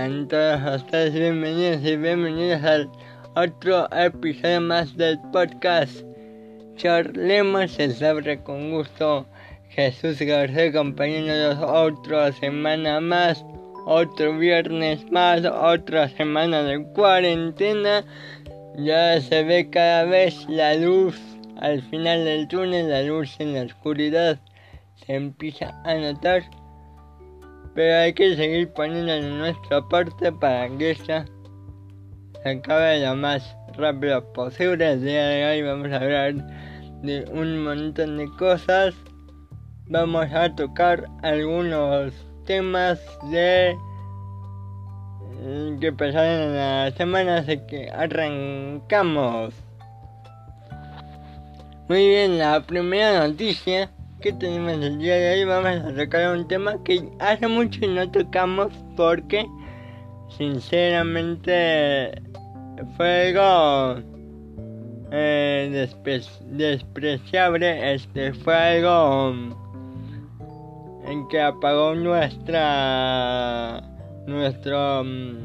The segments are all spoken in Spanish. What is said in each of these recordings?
Sean todos ustedes bienvenidos y bienvenidos al otro episodio más del podcast. Charlemos sobre con gusto. Jesús García acompañándonos otra semana más, otro viernes más, otra semana de cuarentena. Ya se ve cada vez la luz al final del túnel, la luz en la oscuridad se empieza a notar pero hay que seguir poniendo en nuestra parte para que esto se acabe lo más rápido posible. El día de hoy vamos a hablar de un montón de cosas. Vamos a tocar algunos temas de que pasaron en la semana, así que arrancamos. Muy bien, la primera noticia que tenemos el día de hoy vamos a tocar un tema que hace mucho no tocamos porque sinceramente fue algo eh, despreciable este fue algo en que apagó nuestra nuestro um,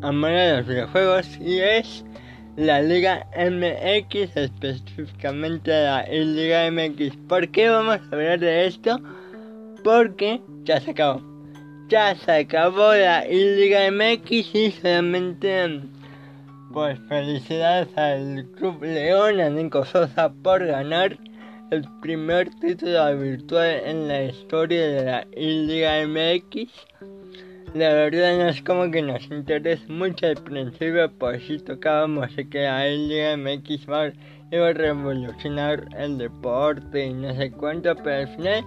a los videojuegos y es la Liga MX, específicamente la Liga MX. ¿Por qué vamos a hablar de esto? Porque ya se acabó. Ya se acabó la Liga MX y solamente pues felicidades al Club León, a Nico Sosa por ganar el primer título virtual en la historia de la Liga MX. La verdad no es como que nos interesa mucho al principio, pues si tocábamos que la Liga MX iba a revolucionar el deporte y no sé cuánto, pero al final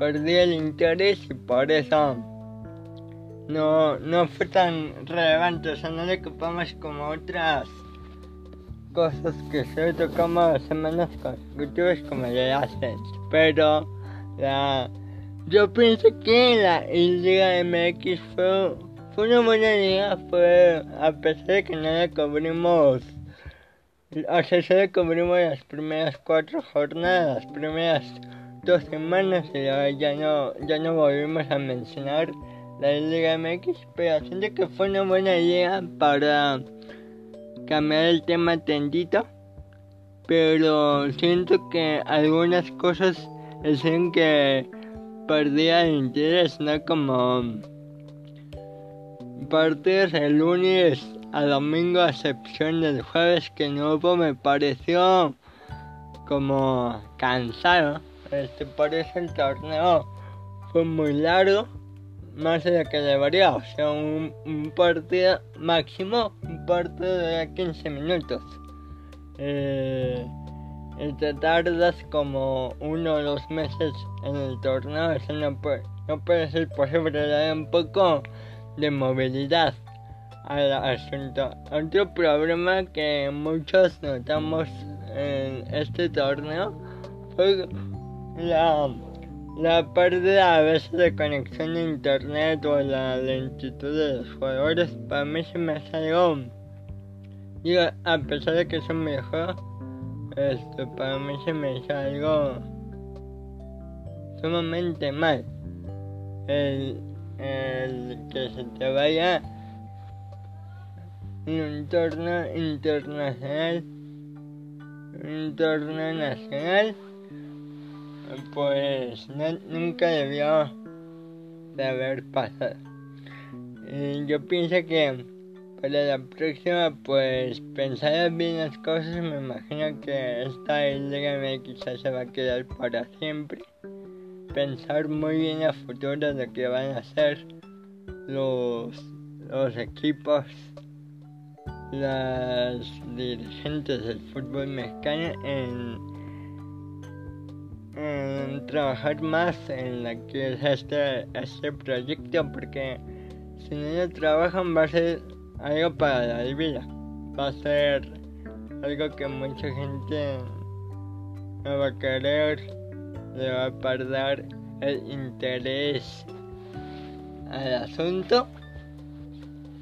perdí el interés y por eso no, no fue tan relevante, o sea, no le ocupamos como otras cosas que se tocamos semanas consecutivas como le hacen, pero la yo pienso que la Liga MX fue, fue una buena liga, fue a pesar de que no la cubrimos, o sea, solo cubrimos las primeras cuatro jornadas, las primeras dos semanas y ya no, ya no volvimos a mencionar la Liga MX, pero siento que fue una buena liga para cambiar el tema tendito, pero siento que algunas cosas hacen que perdía el interés, ¿no? Como partidos el lunes a domingo, a excepción del jueves que no hubo, me pareció como cansado. Este, por eso el torneo fue muy largo, más de lo que debería, o sea, un, partido máximo, un partido de 15 minutos. Eh, te tardas como uno o dos meses en el torneo, eso no puede, no puede ser posible, dar un poco de movilidad al asunto. Otro problema que muchos notamos en este torneo fue la, la pérdida a veces de conexión a internet o la lentitud de los jugadores. Para mí se me hace algo, a pesar de que un videojuego, esto para mí se me hizo algo sumamente mal. El, el que se te vaya en un torneo internacional, un torneo nacional, pues nunca debió de haber pasado. Y yo pienso que para la próxima, pues pensar bien las cosas, me imagino que esta Liga MX se va a quedar para siempre. Pensar muy bien a futuro lo que van a hacer los, los equipos, las dirigentes del fútbol mexicano en, en trabajar más en la que es este, este proyecto porque si no trabajan va a ser algo para la vida. Va a ser algo que mucha gente no va a querer, le va a perder el interés al asunto.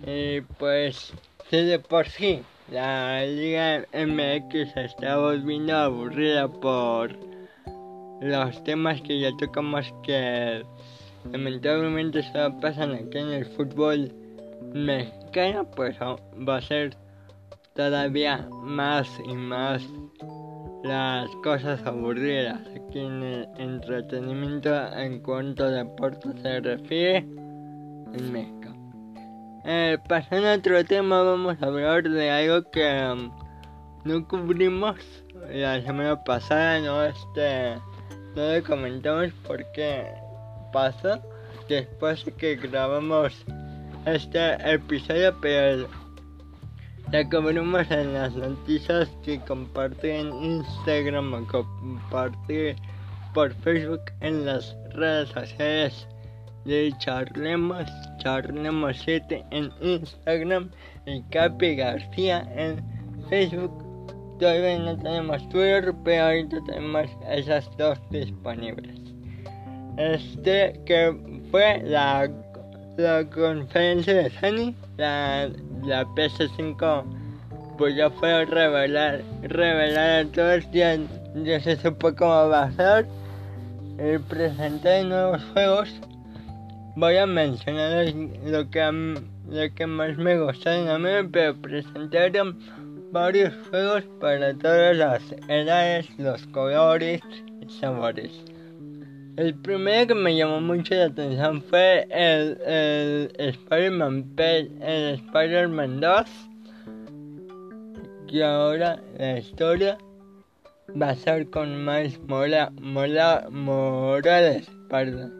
Y pues, si de por sí la Liga MX está volviendo aburrida por los temas que ya tocamos que lamentablemente solo pasan aquí en el fútbol mexicano, pues va a ser todavía más y más las cosas aburridas aquí en el entretenimiento en cuanto a deporte se refiere en México. Eh, pasando a otro tema, vamos a hablar de algo que um, no cubrimos la semana pasada, no este, no le comentamos porque pasó después de que grabamos este episodio, pero la cubrimos en las noticias que compartí en Instagram o compartí por Facebook en las redes sociales de Charlemos, Charlemos 7 en Instagram y Capi García en Facebook. Todavía no tenemos Twitter, pero ahorita tenemos esas dos disponibles. Este que fue la, la conferencia de Sony, la la PS5 pues ya fue revelar, revelar a todos, ya, ya se supo cómo va a ser. El presentar nuevos juegos. Voy a mencionar lo que, lo que más me gustaron a mí, pero presentaron varios juegos para todas las edades, los colores y sabores. El primero que me llamó mucho la atención fue el, el Spider-Man el Spider-Man 2. Que ahora la historia va a ser con Miles Mora, Morales, perdón.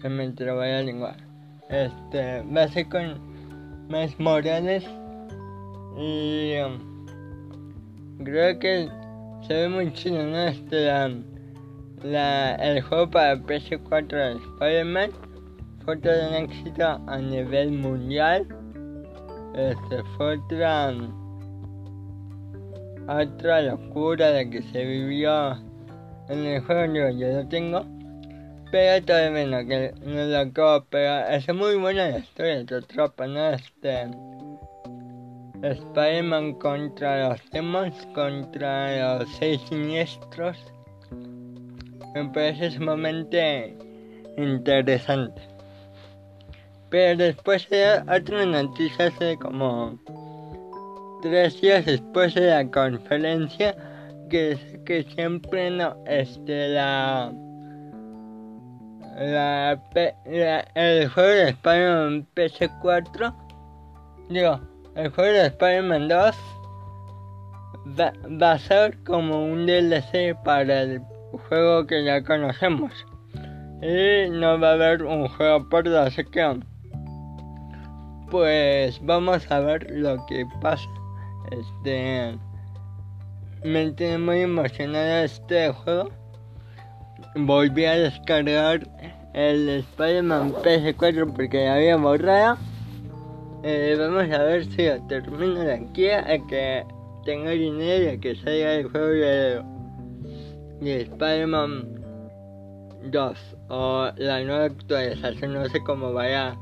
Se me trabó la lengua. Este, va a ser con Miles Morales. Y um, creo que se ve muy chido, ¿no? Este, um, la, el juego para PS4 de Spider-Man fue todo un éxito a nivel mundial. Este fue otra, otra locura de que se vivió en el juego. Yo, lo tengo, pero todavía no, que no lo acabo. Pero es muy buena la historia de tropa, ¿no? Este. Spider-Man contra los demons, contra los seis siniestros me parece sumamente interesante. Pero después de otra noticia hace como tres días después de la conferencia que que siempre no este la la, el juego de Spider-Man PS4 digo el juego de Spider-Man 2 va, va a ser como un DLC para el juego que ya conocemos. Y no va a haber un juego por así que pues vamos a ver lo que pasa. Este me tiene muy emocionado este juego. Volví a descargar el Spider-Man PS4 porque ya había borrado. Eh, vamos a ver si termino de aquí a que tenga dinero y a que salga el juego de Spider-Man 2 o la nueva actualización, no sé cómo vaya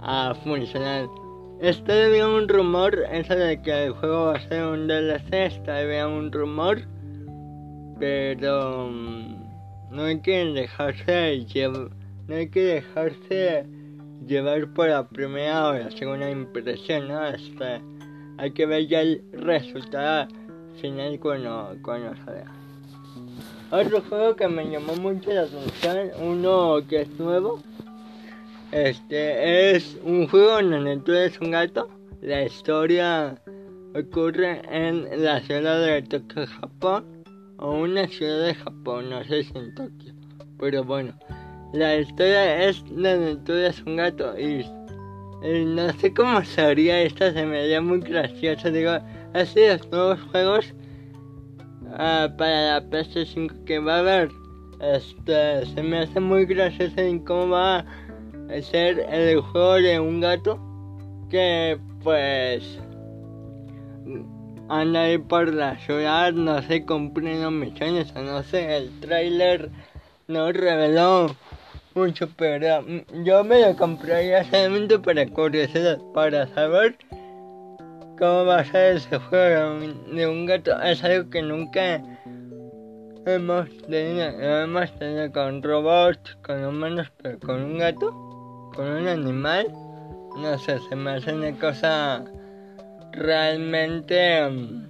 a funcionar. Está todavía un rumor, eso de que el juego va a ser un DLC, está todavía un rumor, pero mm, no hay que dejarse llevar, no hay que dejarse llevar por la primera o la segunda impresión, ¿no? Este, hay que ver ya el resultado final cuando, cuando salga. Otro juego que me llamó mucho la atención, uno que es nuevo, este es un juego en donde tú eres un gato. La historia ocurre en la ciudad de Tokio, Japón, o una ciudad de Japón, no sé si en Tokio, pero bueno. La historia es donde tú eres un gato y, no sé cómo sería esta, se me haría muy gracioso. Digo, así los nuevos juegos Ah, para la PS5 que va a haber. Este, se me hace muy gracioso en cómo va a ser el juego de un gato que pues anda ahí por la ciudad, no sé, cumpliendo misiones o no sé, el trailer no reveló mucho, pero yo me lo compraría solamente para curiosidad, para saber cómo va a ser ese juego. De un gato es algo que nunca hemos tenido, hemos tenido con robots, con humanos, pero con un gato, con un animal, no sé, se me hace una cosa realmente um,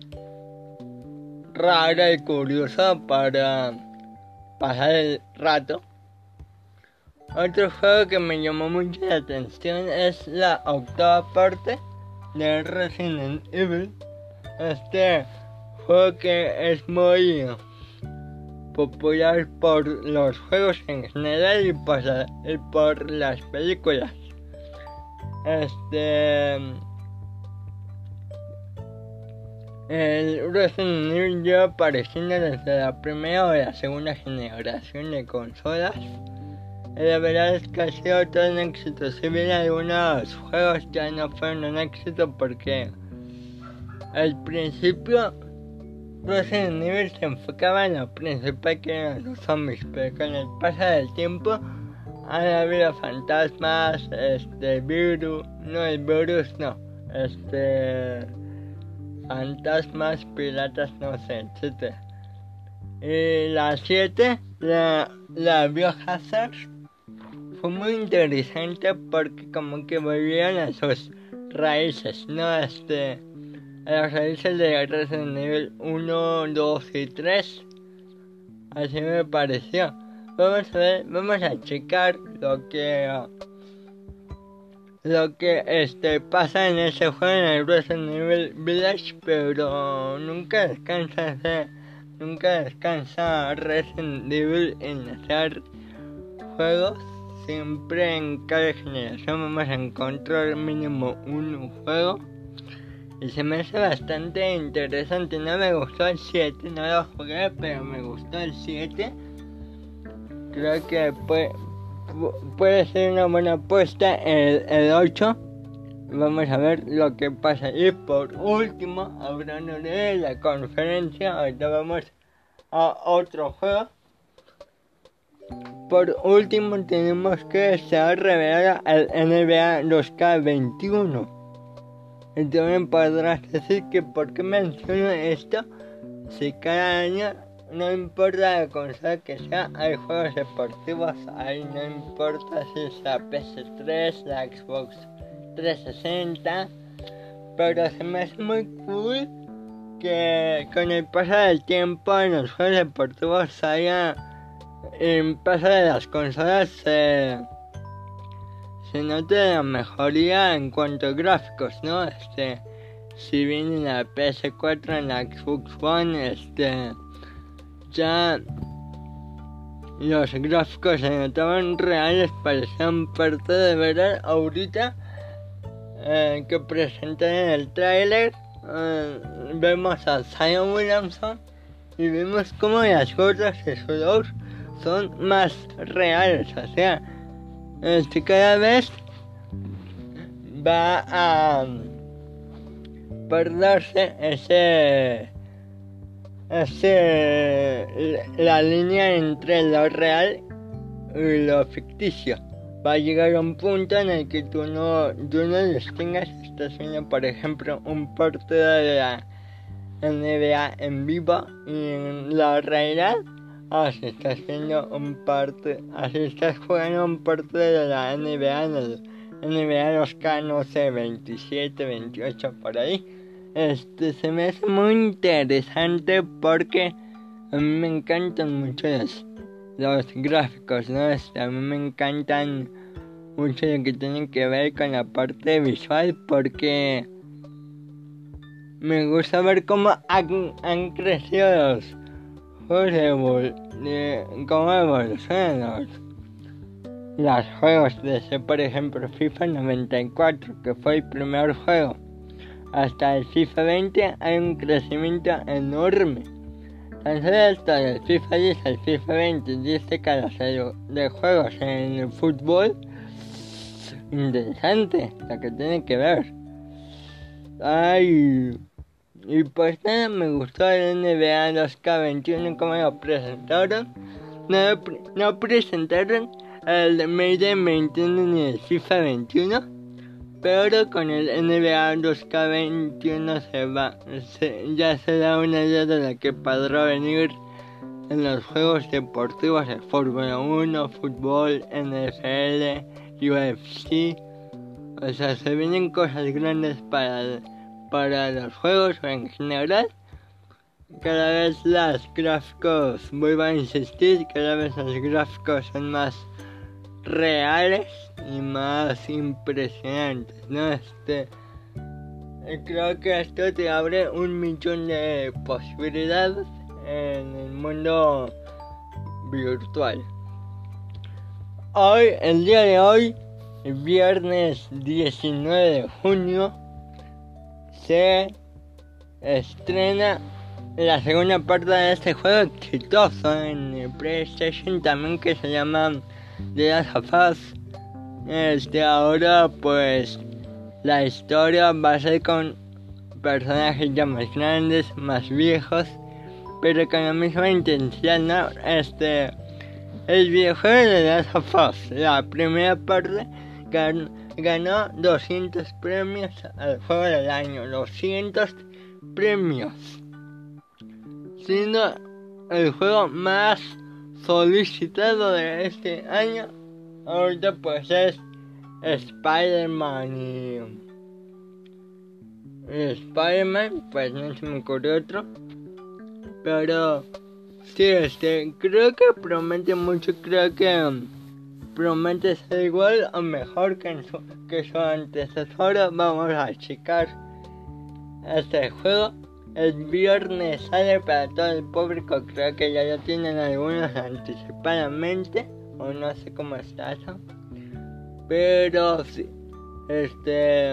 rara y curiosa para pasar el rato. Otro juego que me llamó mucho la atención es la octava parte de Resident Evil. Este juego que es muy popular por los juegos en general y por, las películas. Este. El Resident Evil lleva apareciendo desde la primera o la segunda generación de consolas. La verdad es que ha sido todo un éxito. Si bien algunos juegos ya no fueron un éxito porque al principio Resident Evil se enfocaba en lo principal que eran los zombies, pero con el paso del tiempo han habido fantasmas, este virus, no el virus no, este fantasmas, piratas, no sé, etc. Y la 7, la, la Biohazard, fue muy interesante porque como que volvieron a sus raíces, ¿no? Este a las raíces de Resident Evil 1, 2 y 3. Así me pareció. Vamos a ver, vamos a checar lo que lo que este pasa en ese juego en el Resident Evil Village, pero nunca descansa nunca descansa Resident Evil en hacer juegos. Siempre en cada generación vamos a encontrar mínimo un juego y se me hace bastante interesante. No me gustó el 7, no lo jugué, pero me gustó el 7. Creo que puede, puede ser una buena apuesta el, el 8. Vamos a ver lo que pasa. Y por último, hablando de la conferencia, ahorita vamos a otro juego. Por último, tenemos que se revelado el NBA 2K21 y también podrás decir que por qué menciono esto si cada año no importa la consola que sea, hay juegos deportivos, ahí no importa si es la PS3, la Xbox 360, pero se me hace muy cool que con el paso del tiempo en los juegos deportivos haya, en paso de las consolas, se se nota la mejoría en cuanto a gráficos, ¿no? Este, si bien en la PS4, en la Xbox One, este, ya los gráficos se notaban reales, parecían parte de verdad. Ahorita eh, que presenté en el trailer, eh, vemos a Zion Williamson y vemos como las gotas de sudor son más reales, o sea, este, cada vez va a perderse ese, ese la línea entre lo real y lo ficticio. Va a llegar un punto en el que tú no, tú no distingas si estás viendo, por ejemplo, un partido de la NBA en vivo y en la realidad Así está haciendo un parte, así estás jugando un parte de la NBA en el NBA 2K, no sé, 27, 28 por ahí. Este se me hace muy interesante porque a mí me encantan mucho los, los gráficos, ¿no? Este, a mí me encantan mucho lo que tienen que ver con la parte visual porque me gusta ver cómo han, han crecido los juegos de, cómo evolucionan los, juegos desde por ejemplo FIFA 94 que fue el primer juego. Hasta el FIFA 20 hay un crecimiento enorme. Tan solo hasta del FIFA 10 al FIFA 20 dice cada serie de juegos en el fútbol interesante lo que tiene que ver. Ay y pues nada, me gustó el NBA 2K21 como lo presentaron. No, no presentaron el Maiden 21 ni el FIFA 21. Pero con el NBA 2K21 se va, ya se da una idea de lo que podrá venir en los juegos deportivos de Fórmula 1, fútbol, NFL, UFC. O sea, se vienen cosas grandes para, para los juegos en general. Cada vez los gráficos, vuelvo a insistir, cada vez los gráficos son más reales y más impresionantes, ¿no? Este, creo que esto te abre un millón de posibilidades en el mundo virtual. Hoy, el día de hoy, viernes 19 de junio, estrena la segunda parte de este juego exitoso en el PlayStation también que se llama The Last of Us. Este ahora pues la historia va a ser con personajes ya más grandes, más viejos pero con la misma intensidad, ¿no? Este, el videojuego de Last of Us, la primera parte, ganó 200 premios al juego del año, 200 premios, siendo el juego más solicitado de este año. Ahorita pues es Spider-Man. Spider-Man, pues no se me ocurrió otro. Pero sí, este, creo que promete mucho, creo que promete ser igual o mejor que, su, que su antecesor. Vamos a checar este juego. El viernes sale para todo el público, creo que ya lo tienen algunos anticipadamente, o no sé cómo está eso. Pero sí, este,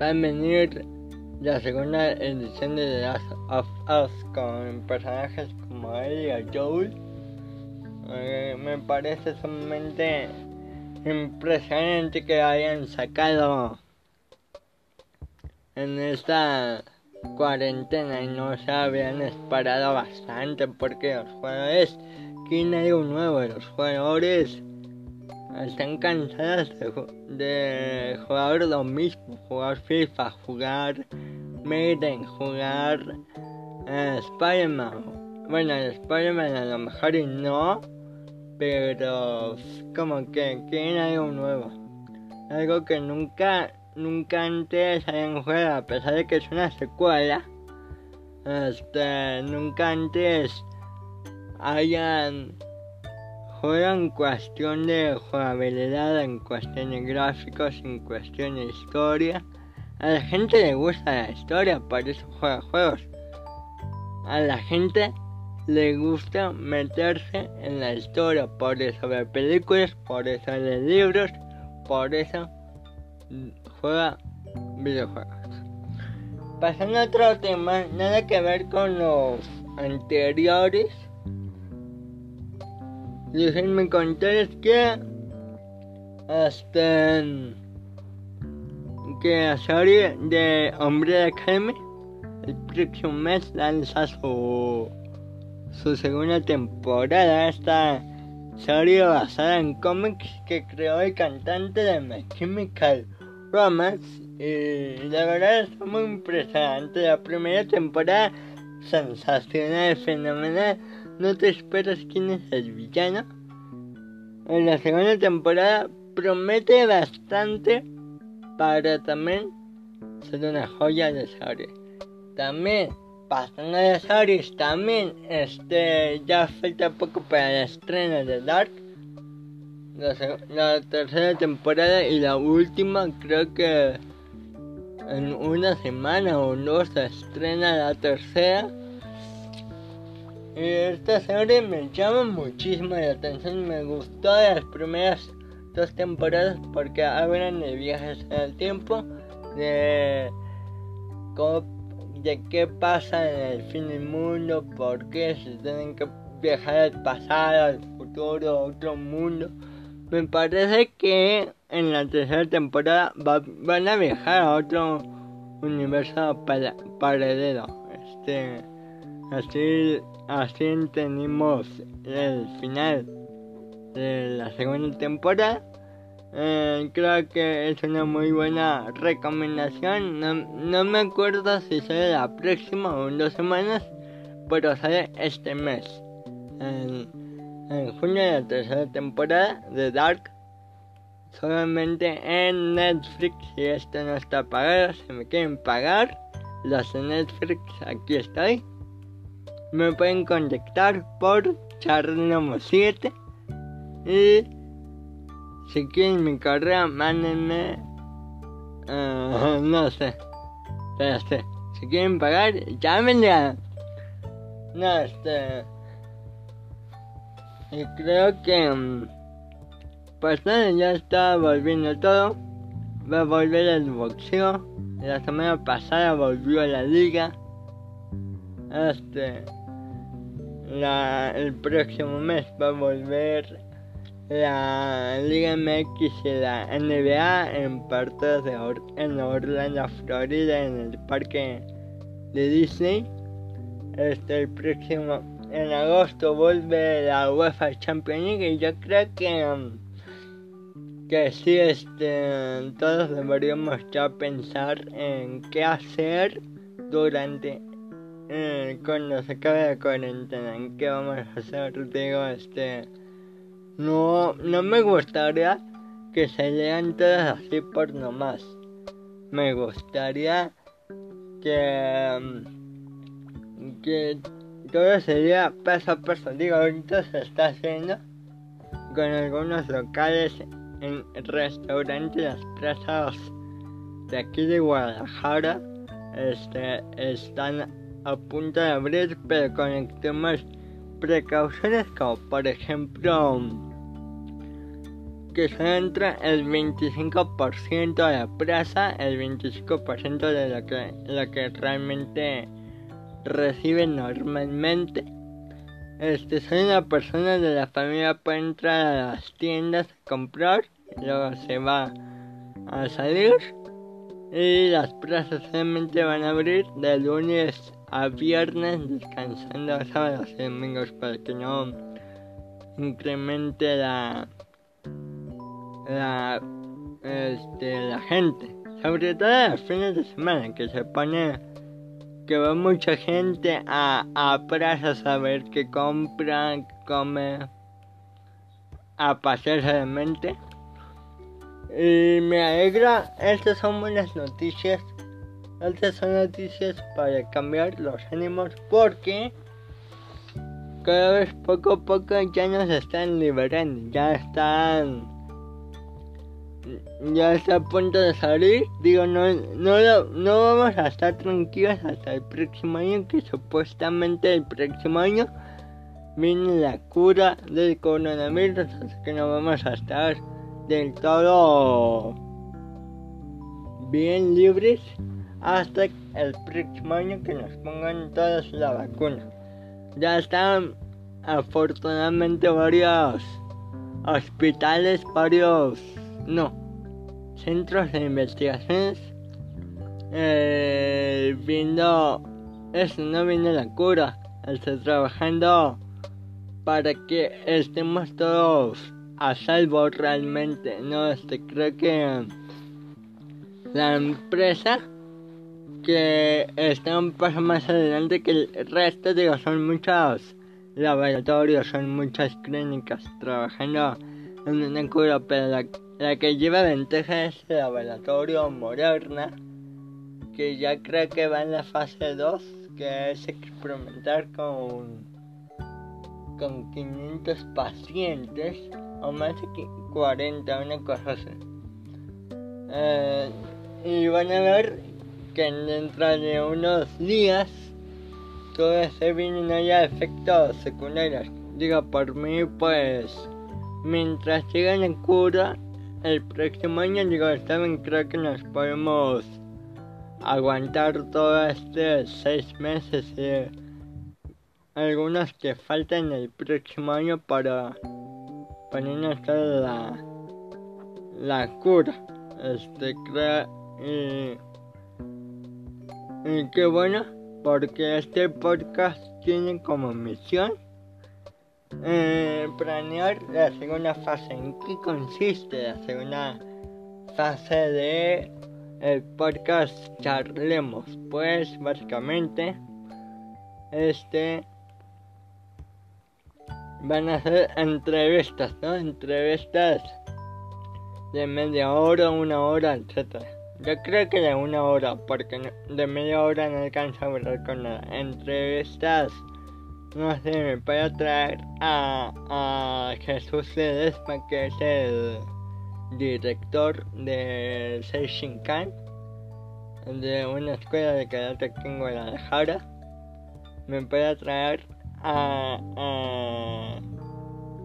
va a venir la segunda edición de The Last of Us con personajes como Ellie y Joel eh, me parece sumamente impresionante que hayan sacado en esta cuarentena y no se habían esperado bastante porque los jugadores quieren algo nuevo los jugadores están cansados de, jugar lo mismo, jugar FIFA, jugar Maiden, jugar eh, Spider-Man. Bueno, Spider-Man a lo mejor y no, pero como que quieren algo nuevo. Algo que nunca, nunca antes hayan jugado, a pesar de que es una secuela. Este, nunca antes hayan Juega en cuestión de jugabilidad, en cuestión de gráficos, en cuestión de historia. A la gente le gusta la historia, por eso juega juegos. A la gente le gusta meterse en la historia, por eso ve películas, por eso lee libros, por eso juega videojuegos. Pasando a otro tema, nada que ver con los anteriores déjenme contarles que hasta que la serie de Hombre de Academy el próximo mes lanza su, su segunda temporada. Esta serie basada en cómics que creó el cantante de My Chemical Romance. Y la verdad es muy impresionante. La primera temporada sensacional, fenomenal no te esperas quién es el villano. En la segunda temporada promete bastante para también ser una joya de serie. También, pasando de series, también este ya falta poco para el estreno de Dark. La, tercera temporada y la última creo que en una semana o dos se estrena la tercera esta serie me llama muchísimo la atención, me gustó las primeras dos temporadas porque hablan de viajes en el tiempo, de, de qué pasa en el fin del mundo, por qué se tienen que viajar al pasado, al futuro, a otro mundo. Me parece que en la tercera temporada van a viajar a otro universo paralelo. Este, así así tenemos el final de la segunda temporada. Eh, creo que es una muy buena recomendación. No, me acuerdo si sale la próxima o en dos semanas. pero sale este mes. En, junio de la tercera temporada de Dark. Solamente en Netflix. Si esto no está pagado, si me quieren pagar, los de Netflix, aquí estoy. Me pueden contactar por Charlamo 7. Y si quieren mi correo, mándenme. Uh, no sé. Pero sé. Si quieren pagar, llámenle. No, este. Y creo que. Pues nada, ya está volviendo todo. Va a volver el boxeo. La semana pasada volvió a la liga. Este. La, el próximo mes va a volver la Liga MX y la NBA en partidos de en Orlando, Florida, en el parque de Disney. Este, el próximo, en agosto vuelve la UEFA Champions League y yo creo que, um, que sí, este, todos deberíamos ya pensar en qué hacer durante eh, cuando se acabe la cuarentena, en qué vamos a hacer, digo, este no, no me gustaría que se lean todas así por nomás. Me gustaría que, mm, que todo sería paso a paso. Digo, ahorita se está haciendo con algunos locales en restaurantes, plazas de aquí de Guadalajara este, están a punto de abrir, pero con extremas precauciones como por ejemplo que se entra el 25% de la plaza, el 25% de lo que, lo que realmente recibe normalmente. Este, soy una persona de la familia puede entrar a las tiendas a comprar, luego se va a salir y las plazas solamente van a abrir de lunes a viernes, descansando sábados y domingos para que no incremente la la, este, la gente, sobre todo los fines de semana, que se pone que va mucha gente a, a plazas a ver qué compra, qué come, a pasearse de mente. Y me alegra, estas son buenas noticias. Estas son noticias para cambiar los ánimos porque cada vez poco a poco ya nos están liberando, ya están ya está a punto de salir. Digo, no, no, no vamos a estar tranquilos hasta el próximo año, que supuestamente el próximo año viene la cura del coronavirus, así que no vamos a estar del todo bien libres hasta el próximo año que nos pongan todas la vacuna. Ya están afortunadamente varios hospitales, varios no, centros de investigaciones. Eh, viendo eso, no viene la cura, está trabajando para que estemos todos a salvo realmente, no, este, creo que la empresa que está un paso más adelante que el resto, digo, son muchos laboratorios, son muchas clínicas trabajando en una cura, pero la la que lleva ventaja es el laboratorio Moderna, que ya creo que va en la fase 2, que es experimentar con, con 500 pacientes, o más de 40, una cosa así. Eh, y van a ver que dentro de unos días ese bien no haya efectos secundarios. Digo, por mí, pues, mientras sigan en cura, el próximo año, digo, también creo que nos podemos aguantar todos estos seis meses y algunos que faltan el próximo año para ponernos toda la, la cura. Este creo y qué bueno porque este podcast tiene como misión eh, planear la segunda fase. ¿En qué consiste la segunda fase de el podcast Charlemos? Pues básicamente este van a ser entrevistas, ¿no? Entrevistas de media hora, una hora, etc. Yo creo que de una hora, porque de media hora no alcanza a hablar con nada. Entrevistas, no sé, me puede traer a, a Jesús Ledesma, que es el director de Seishinkan, de una escuela de karate aquí en Guadalajara. Me puede traer a,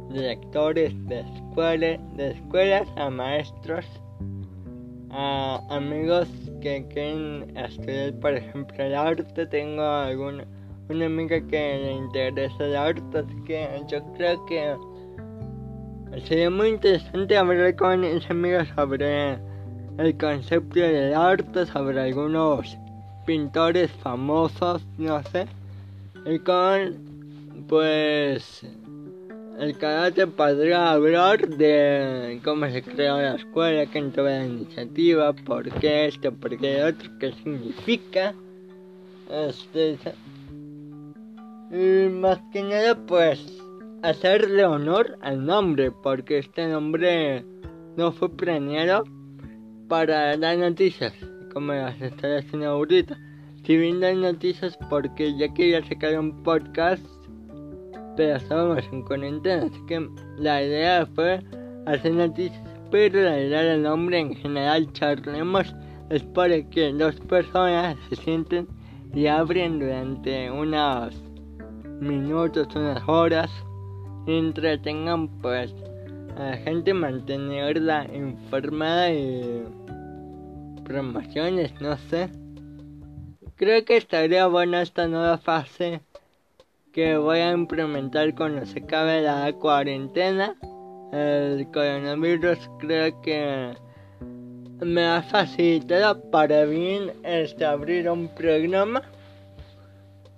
directores de escuelas, de escuelas, a maestros, a amigos que quieren estudiar, por ejemplo, el arte. Tengo alguna una amiga que le interesa el arte, así que yo creo que sería muy interesante hablar con esa amiga sobre el concepto del arte, sobre algunos pintores famosos, no sé, y con pues el karate podría hablar de cómo se creó la escuela, quién tuvo la iniciativa, por qué esto, por qué otro, qué significa. Este, y más que nada, pues hacerle honor al nombre, porque este nombre no fue planeado para dar noticias, como las estoy haciendo ahorita. Si bien dar noticias, porque ya quería sacar un podcast pero estábamos en cuarentena, así que la idea fue hacer noticias, pero la idea del nombre en general charlemos es para que dos personas se sienten y abren durante unos minutos, unas horas, y entretengan pues a la gente mantenerla informada y promociones, no sé. Creo que estaría buena esta nueva fase que voy a implementar cuando se acabe la cuarentena. El coronavirus creo que me ha facilitado para bien este, abrir un programa.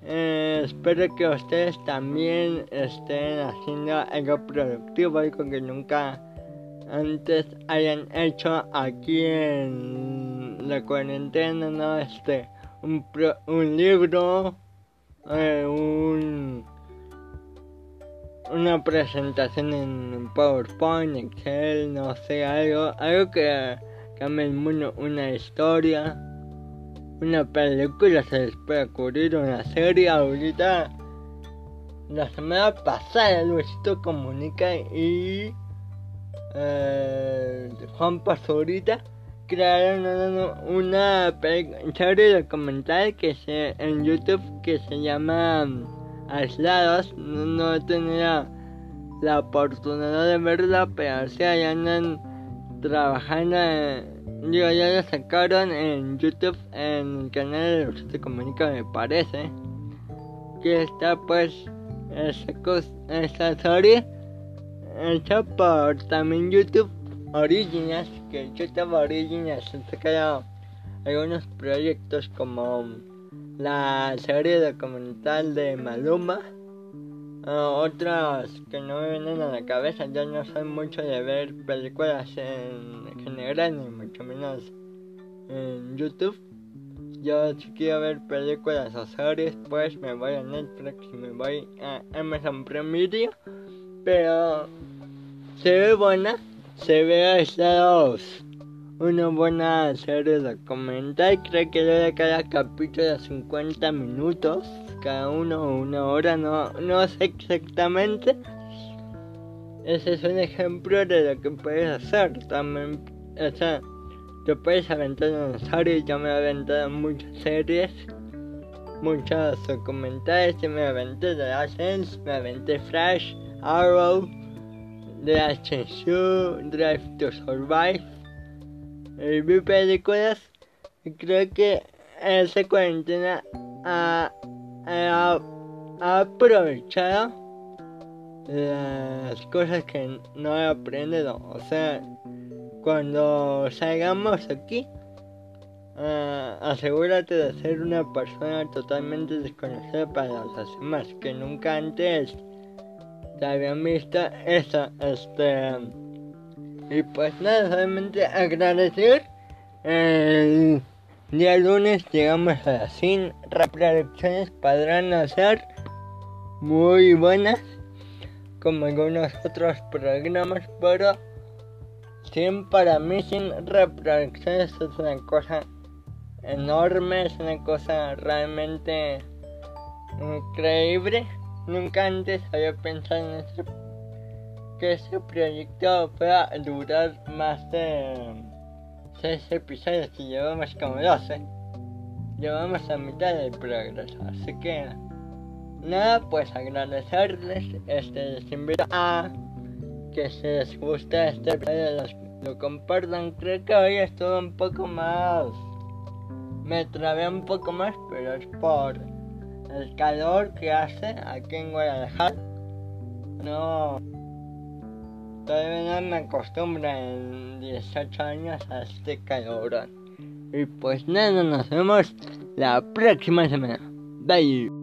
Eh, espero que ustedes también estén haciendo algo productivo, algo que nunca antes hayan hecho aquí en la cuarentena, ¿no? Este, un, un libro eh, un, una presentación en PowerPoint, Excel, no sé, algo, algo que cambie el mundo, una historia, una película, se les puede ocurrir una serie ahorita. La semana pasada Luisito Comunica y eh, Juan Pazurita crearon una, serie documental que se en YouTube que se llama mm, Aislados. No, tenía la oportunidad de verla, pero sí ya andan trabajando. digo, ya la sacaron en YouTube, en el canal de los Comunica, me parece. Que está pues esa, esa serie hecha por también YouTube Originals, que yo estaba Originals han sacado algunos proyectos como la serie documental de Maluma, uh, otras que no me vienen a la cabeza, yo no soy mucho de ver películas en general, ni mucho menos en YouTube. Yo si quiero ver películas o series, pues me voy a Netflix y me voy a Amazon Prime Video, pero se ve buena se ve aislados. Una buena serie documental, creo que de cada capítulo de 50 minutos, cada uno una hora, no, no sé exactamente. Ese es un ejemplo de lo que puedes hacer. También, o sea, te puedes aventar una serie, yo me he aventado muchas series, muchos documentales, me aventé The Ascens, me aventé Flash, Arrow, Drive to Drive to Survive. Y vi películas y creo que esa cuarentena ha, ha, aprovechado las cosas que no he aprendido. O sea, cuando salgamos aquí, uh, asegúrate de ser una persona totalmente desconocida para los demás, que nunca antes ya habían visto eso, este... Y pues nada, solamente agradecer el día lunes llegamos a las 100 reproducciones. Podrán ser muy buenas, como algunos otros programas, pero 100 para mí, 100 reproducciones es una cosa enorme, es una cosa realmente increíble. Nunca antes había pensado en que ese proyecto pueda durar más de 6 episodios y llevamos como 12. Llevamos a mitad del progreso, así que nada, pues agradecerles, este, les invito a que si les gusta este episodio lo compartan. Creo que hoy estuvo un poco más, me trabé un poco más, pero es por el calor que hace aquí en Guadalajara. No, todavía no me acostumbro en 18 años a este calor. Y pues nada, nos vemos la próxima semana. Bye.